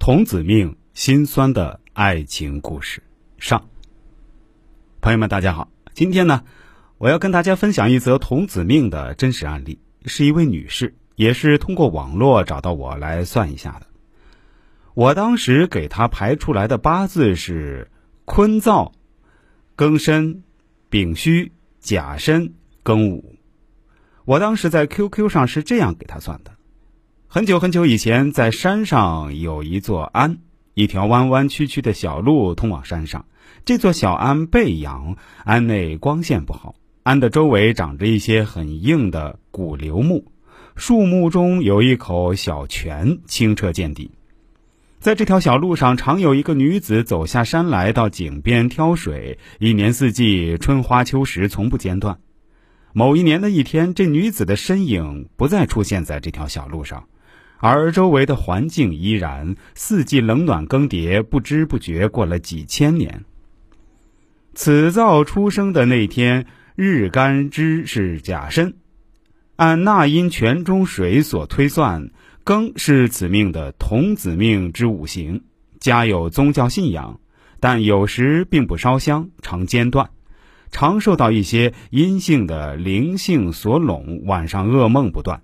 童子命心酸的爱情故事上，朋友们，大家好，今天呢，我要跟大家分享一则童子命的真实案例，是一位女士，也是通过网络找到我来算一下的。我当时给她排出来的八字是坤燥、庚申、丙戌、甲申、庚午。我当时在 QQ 上是这样给她算的。很久很久以前，在山上有一座庵，一条弯弯曲曲的小路通往山上。这座小庵背阳，庵内光线不好，庵的周围长着一些很硬的古柳木，树木中有一口小泉，清澈见底。在这条小路上，常有一个女子走下山来到井边挑水，一年四季，春花秋实，从不间断。某一年的一天，这女子的身影不再出现在这条小路上。而周围的环境依然，四季冷暖更迭，不知不觉过了几千年。此灶出生的那天，日干支是甲申，按纳音泉中水所推算，庚是此命的童子命之五行。家有宗教信仰，但有时并不烧香，常间断，常受到一些阴性的灵性所拢，晚上噩梦不断。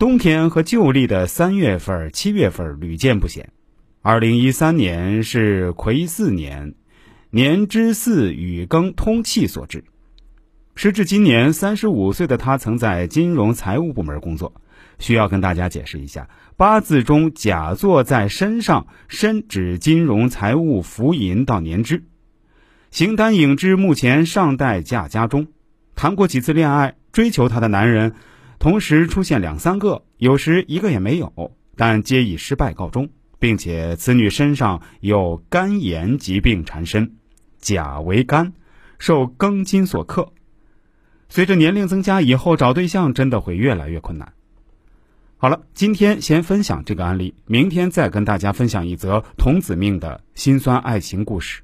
冬天和旧历的三月份、七月份屡见不鲜。二零一三年是癸巳年，年之巳与庚通气所致。时至今年三十五岁的他，曾在金融财务部门工作。需要跟大家解释一下，八字中甲坐在身上，身指金融财务福银到年支。形单影只，目前尚待嫁家中。谈过几次恋爱，追求她的男人。同时出现两三个，有时一个也没有，但皆以失败告终，并且此女身上有肝炎疾病缠身，甲为肝，受庚金所克。随着年龄增加，以后找对象真的会越来越困难。好了，今天先分享这个案例，明天再跟大家分享一则童子命的辛酸爱情故事。